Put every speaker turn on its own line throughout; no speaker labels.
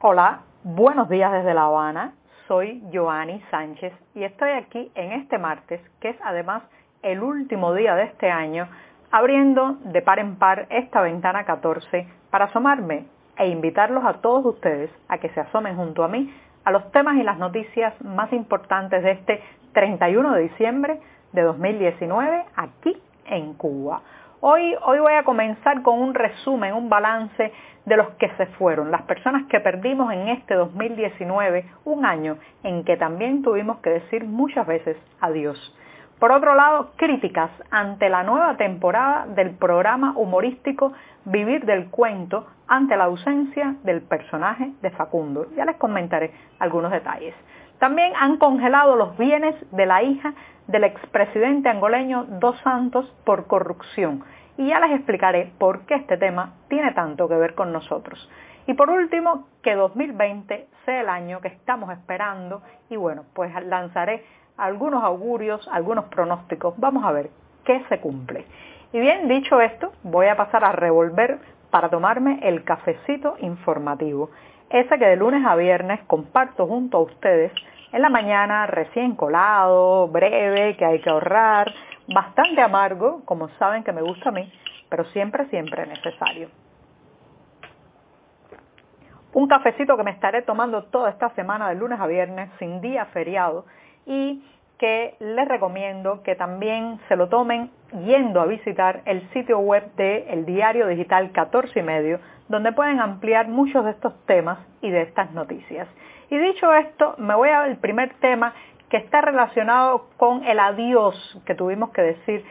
Hola, buenos días desde La Habana. Soy Joanny Sánchez y estoy aquí en este martes, que es además el último día de este año, abriendo de par en par esta ventana 14 para asomarme e invitarlos a todos ustedes a que se asomen junto a mí a los temas y las noticias más importantes de este 31 de diciembre de 2019 aquí en Cuba. Hoy, hoy voy a comenzar con un resumen, un balance de los que se fueron, las personas que perdimos en este 2019, un año en que también tuvimos que decir muchas veces adiós. Por otro lado, críticas ante la nueva temporada del programa humorístico Vivir del Cuento ante la ausencia del personaje de Facundo. Ya les comentaré algunos detalles. También han congelado los bienes de la hija del expresidente angoleño Dos Santos por corrupción y ya les explicaré por qué este tema tiene tanto que ver con nosotros. Y por último, que 2020 sea el año que estamos esperando y bueno, pues lanzaré algunos augurios, algunos pronósticos. Vamos a ver qué se cumple. Y bien, dicho esto, voy a pasar a revolver para tomarme el cafecito informativo. Ese que de lunes a viernes comparto junto a ustedes en la mañana recién colado, breve, que hay que ahorrar, bastante amargo, como saben que me gusta a mí, pero siempre, siempre necesario. Un cafecito que me estaré tomando toda esta semana de lunes a viernes, sin día feriado, y que les recomiendo que también se lo tomen yendo a visitar el sitio web de el diario digital 14 y medio, donde pueden ampliar muchos de estos temas y de estas noticias. Y dicho esto, me voy al primer tema que está relacionado con el adiós que tuvimos que decir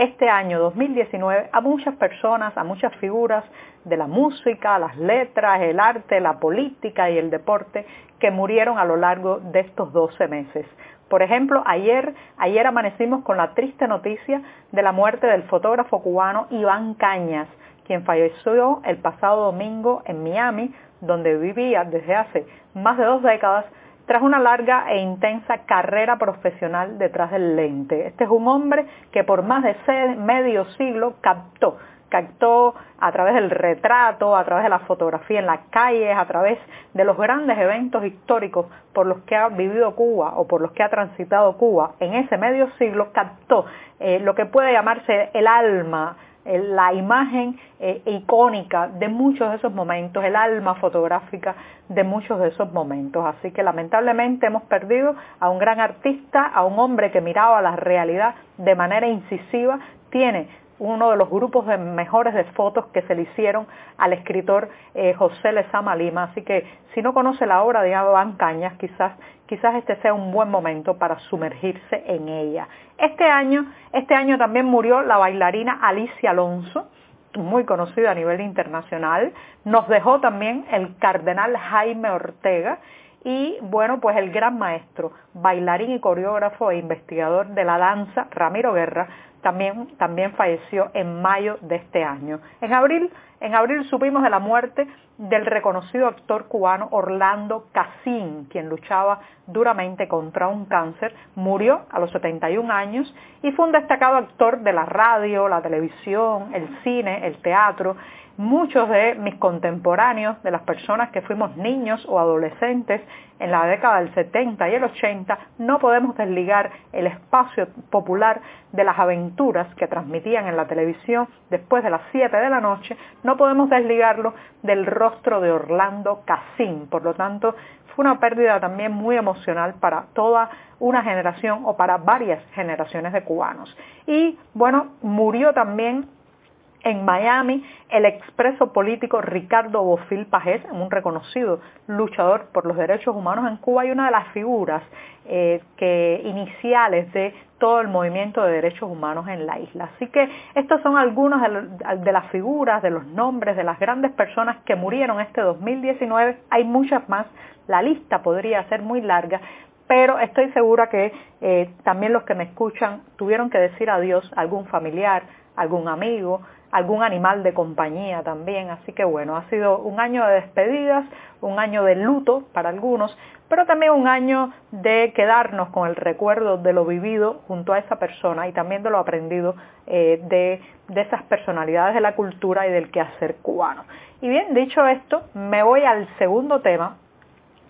este año 2019 a muchas personas, a muchas figuras de la música, las letras, el arte, la política y el deporte que murieron a lo largo de estos 12 meses. Por ejemplo, ayer, ayer amanecimos con la triste noticia de la muerte del fotógrafo cubano Iván Cañas, quien falleció el pasado domingo en Miami, donde vivía desde hace más de dos décadas tras una larga e intensa carrera profesional detrás del lente. Este es un hombre que por más de medio siglo captó captó a través del retrato, a través de la fotografía en las calles, a través de los grandes eventos históricos por los que ha vivido Cuba o por los que ha transitado Cuba en ese medio siglo, captó eh, lo que puede llamarse el alma la imagen eh, icónica de muchos de esos momentos, el alma fotográfica de muchos de esos momentos. Así que lamentablemente hemos perdido a un gran artista, a un hombre que miraba la realidad de manera incisiva, tiene uno de los grupos de mejores de fotos que se le hicieron al escritor eh, José Lezama Lima. Así que si no conoce la obra de Iván Cañas, quizás, quizás este sea un buen momento para sumergirse en ella. Este año, este año también murió la bailarina Alicia Alonso, muy conocida a nivel internacional. Nos dejó también el cardenal Jaime Ortega y bueno, pues el gran maestro, bailarín y coreógrafo e investigador de la danza, Ramiro Guerra, también, también falleció en mayo de este año. En abril, en abril supimos de la muerte del reconocido actor cubano Orlando Casín, quien luchaba duramente contra un cáncer, murió a los 71 años y fue un destacado actor de la radio, la televisión, el cine, el teatro muchos de mis contemporáneos, de las personas que fuimos niños o adolescentes en la década del 70 y el 80, no podemos desligar el espacio popular de las aventuras que transmitían en la televisión después de las 7 de la noche, no podemos desligarlo del rostro de Orlando Casín. Por lo tanto, fue una pérdida también muy emocional para toda una generación o para varias generaciones de cubanos. Y bueno, murió también En Miami, el expreso político Ricardo Bofil Pajés, un reconocido luchador por los derechos humanos en Cuba y una de las figuras eh, que, iniciales de todo el movimiento de derechos humanos en la isla. Así que estos son algunos de, las figuras, de los nombres, de las grandes personas que murieron este 2019. Hay muchas más, la lista podría ser muy larga, pero estoy segura que eh, también los que me escuchan tuvieron que decir adiós a algún familiar, algún amigo, algún animal de compañía también. Así que bueno, ha sido un año de despedidas, un año de luto para algunos, pero también un año de quedarnos con el recuerdo de lo vivido junto a esa persona y también de lo aprendido eh, de, de esas personalidades de la cultura y del quehacer cubano. Y bien, dicho esto, me voy al segundo tema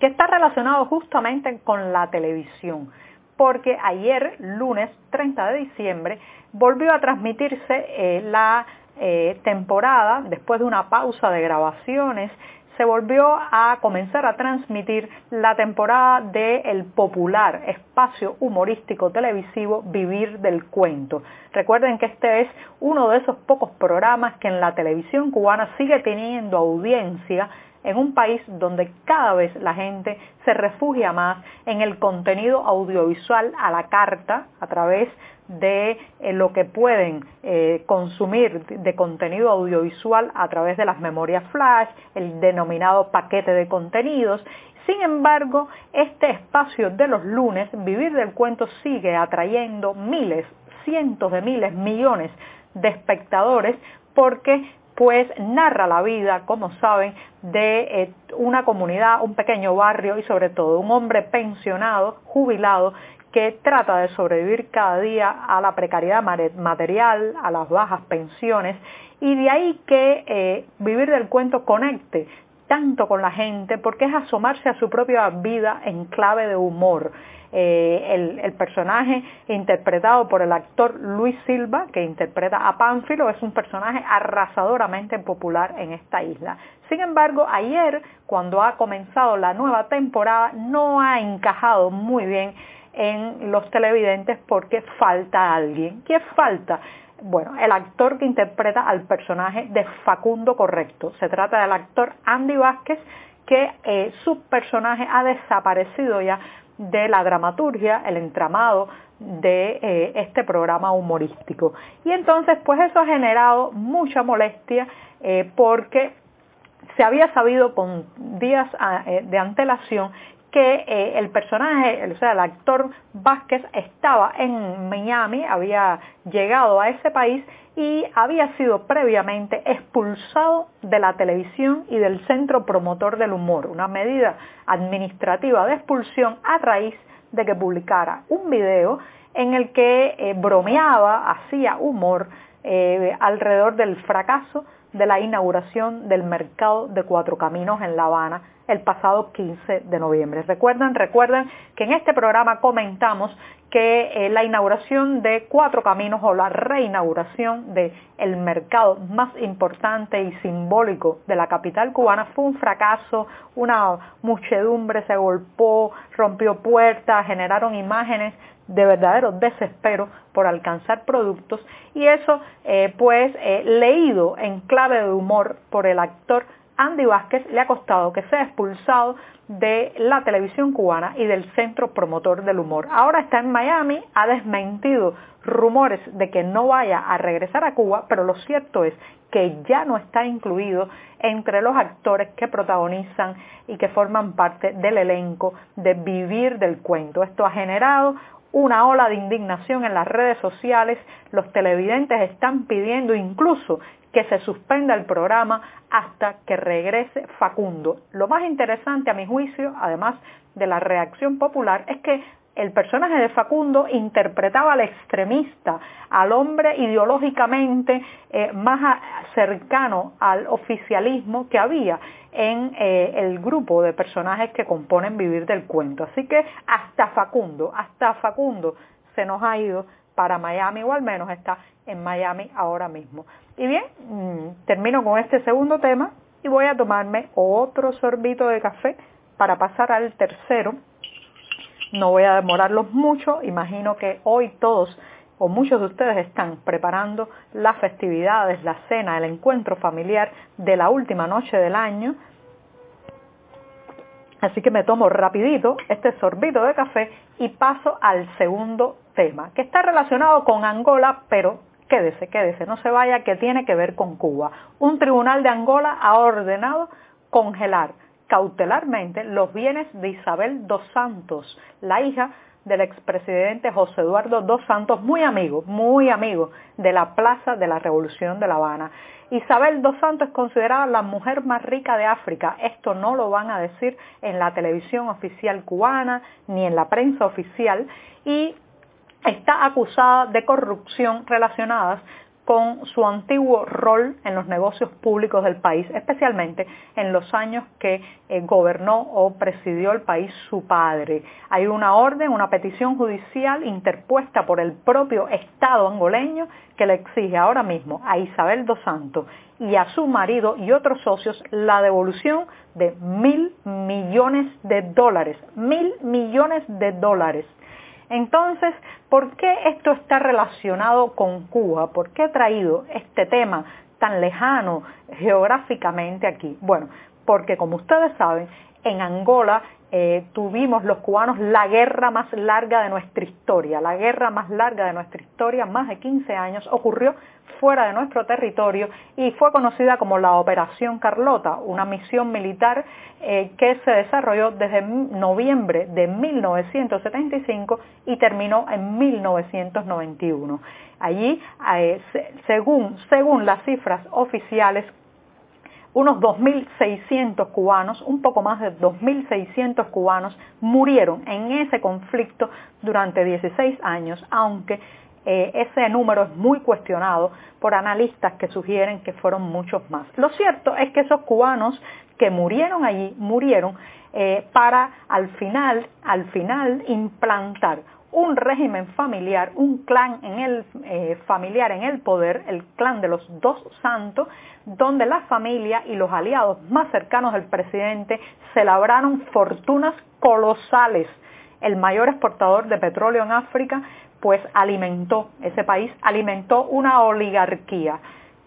que está relacionado justamente con la televisión porque ayer, lunes 30 de diciembre, volvió a transmitirse eh, la eh, temporada, después de una pausa de grabaciones, se volvió a comenzar a transmitir la temporada del popular espacio humorístico televisivo Vivir del Cuento. Recuerden que este es uno de esos pocos programas que en la televisión cubana sigue teniendo audiencia en un país donde cada vez la gente se refugia más en el contenido audiovisual a la carta a través de eh, lo que pueden eh, consumir de contenido audiovisual a través de las memorias flash, el denominado paquete de contenidos. Sin embargo, este espacio de los lunes, Vivir del Cuento, sigue atrayendo miles, cientos de miles, millones de espectadores porque pues narra la vida, como saben, de eh, una comunidad, un pequeño barrio y sobre todo un hombre pensionado, jubilado, que trata de sobrevivir cada día a la precariedad material, a las bajas pensiones, y de ahí que eh, vivir del cuento conecte tanto con la gente porque es asomarse a su propia vida en clave de humor. Eh, el, personaje interpretado por el actor Luis Silva, que interpreta a Pánfilo, es un personaje arrasadoramente popular en esta isla. Sin embargo, ayer, cuando ha comenzado la nueva temporada, no ha encajado muy bien en los televidentes porque falta alguien. ¿Qué falta? Bueno, el actor que interpreta al personaje de Facundo Correcto. Se trata del actor Andy Vázquez, que eh, su personaje ha desaparecido ya de la dramaturgia, el entramado de eh, este programa humorístico. Y entonces, pues eso ha generado mucha molestia eh, porque se había sabido con días ah, de antelación que eh, el personaje, o sea, el actor Vázquez estaba en Miami, había llegado a ese país y había sido previamente expulsado de la televisión y del Centro Promotor del Humor, una medida administrativa de expulsión a raíz de que publicara un video en el que eh, bromeaba, hacía humor eh, alrededor del fracaso de la inauguración del mercado de Cuatro Caminos en La Habana el pasado 15 de noviembre. Recuerdan, recuerdan que en este programa comentamos que eh, la inauguración de Cuatro Caminos o la reinauguración del el mercado más importante y simbólico de la capital cubana fue un fracaso, una muchedumbre se golpeó, rompió puertas, generaron imágenes de verdadero desespero por alcanzar productos y eso eh, pues eh, leído en clave de humor por el actor Andy Vázquez le ha costado que sea expulsado de la televisión cubana y del centro promotor del humor. Ahora está en Miami, ha desmentido rumores de que no vaya a regresar a Cuba, pero lo cierto es que ya no está incluido entre los actores que protagonizan y que forman parte del elenco de Vivir del Cuento. Esto ha generado una ola de indignación en las redes sociales, los televidentes están pidiendo incluso que se suspenda el programa hasta que regrese Facundo. Lo más interesante a mi juicio, además de la reacción popular, es que el personaje de Facundo interpretaba al extremista, al hombre ideológicamente eh, más cercano al oficialismo que había en eh, el grupo de personajes que componen Vivir del Cuento. Así que hasta Facundo, hasta Facundo se nos ha ido para Miami o al menos está en Miami ahora mismo. Y bien, mm, termino con este segundo tema y voy a tomarme otro sorbito de café para pasar al tercero. No voy a demorarlos mucho, imagino que hoy todos o muchos de ustedes están preparando las festividades, la cena, el encuentro familiar de la última noche del año. Así que me tomo rapidito este sorbito de café y paso al segundo tema, que está relacionado con Angola, pero quédese, quédese, no se vaya, que tiene que ver con Cuba. Un tribunal de Angola ha ordenado congelar cautelarmente los bienes de Isabel dos Santos, la hija del expresidente José Eduardo dos Santos, muy amigo, muy amigo de la Plaza de la Revolución de La Habana. Isabel dos Santos es considerada la mujer más rica de África. Esto no lo van a decir en la televisión oficial cubana ni en la prensa oficial y está acusada de corrupción relacionadas con su antiguo rol en los negocios públicos del país, especialmente en los años que eh, gobernó o presidió el país su padre. Hay una orden, una petición judicial interpuesta por el propio Estado angoleño que le exige ahora mismo a Isabel dos Santos y a su marido y otros socios la devolución de mil millones de dólares, mil millones de dólares entonces, ¿por qué esto está relacionado con Cuba? ¿Por qué he traído este tema tan lejano geográficamente aquí? Bueno, porque como ustedes saben, en Angola eh, tuvimos los cubanos la guerra más larga de nuestra historia. La guerra más larga de nuestra historia, más de 15 años, ocurrió fuera de nuestro territorio y fue conocida como la Operación Carlota, una misión militar eh, que se desarrolló desde noviembre de 1975 y terminó en 1991. Allí, eh, según, según las cifras oficiales, unos 2.600 cubanos, un poco más de 2.600 cubanos murieron en ese conflicto durante 16 años, aunque eh, ese número es muy cuestionado por analistas que sugieren que fueron muchos más. Lo cierto es que esos cubanos que murieron allí, murieron eh, para al final, al final implantar un régimen familiar, un clan en el, eh, familiar en el poder, el clan de los dos santos, donde la familia y los aliados más cercanos del presidente se labraron fortunas colosales. El mayor exportador de petróleo en África, pues alimentó, ese país alimentó una oligarquía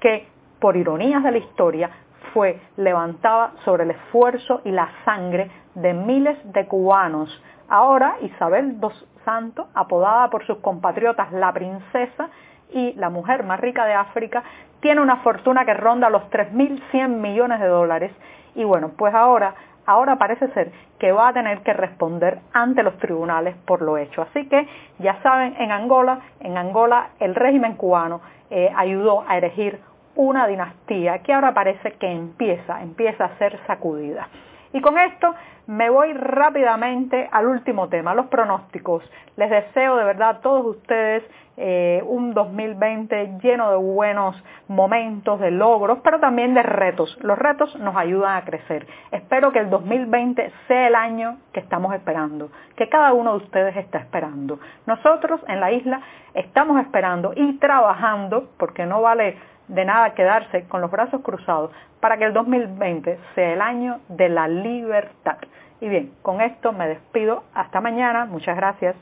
que, por ironías de la historia, fue levantada sobre el esfuerzo y la sangre de miles de cubanos. Ahora Isabel Santo, apodada por sus compatriotas la princesa y la mujer más rica de África, tiene una fortuna que ronda los 3.100 millones de dólares y bueno, pues ahora, ahora parece ser que va a tener que responder ante los tribunales por lo hecho. Así que ya saben, en Angola, en Angola el régimen cubano eh, ayudó a elegir una dinastía que ahora parece que empieza, empieza a ser sacudida. Y con esto me voy rápidamente al último tema, los pronósticos. Les deseo de verdad a todos ustedes eh, un 2020 lleno de buenos momentos, de logros, pero también de retos. Los retos nos ayudan a crecer. Espero que el 2020 sea el año que estamos esperando, que cada uno de ustedes está esperando. Nosotros en la isla estamos esperando y trabajando, porque no vale de nada quedarse con los brazos cruzados para que el 2020 sea el año de la libertad. Y bien, con esto me despido. Hasta mañana. Muchas gracias.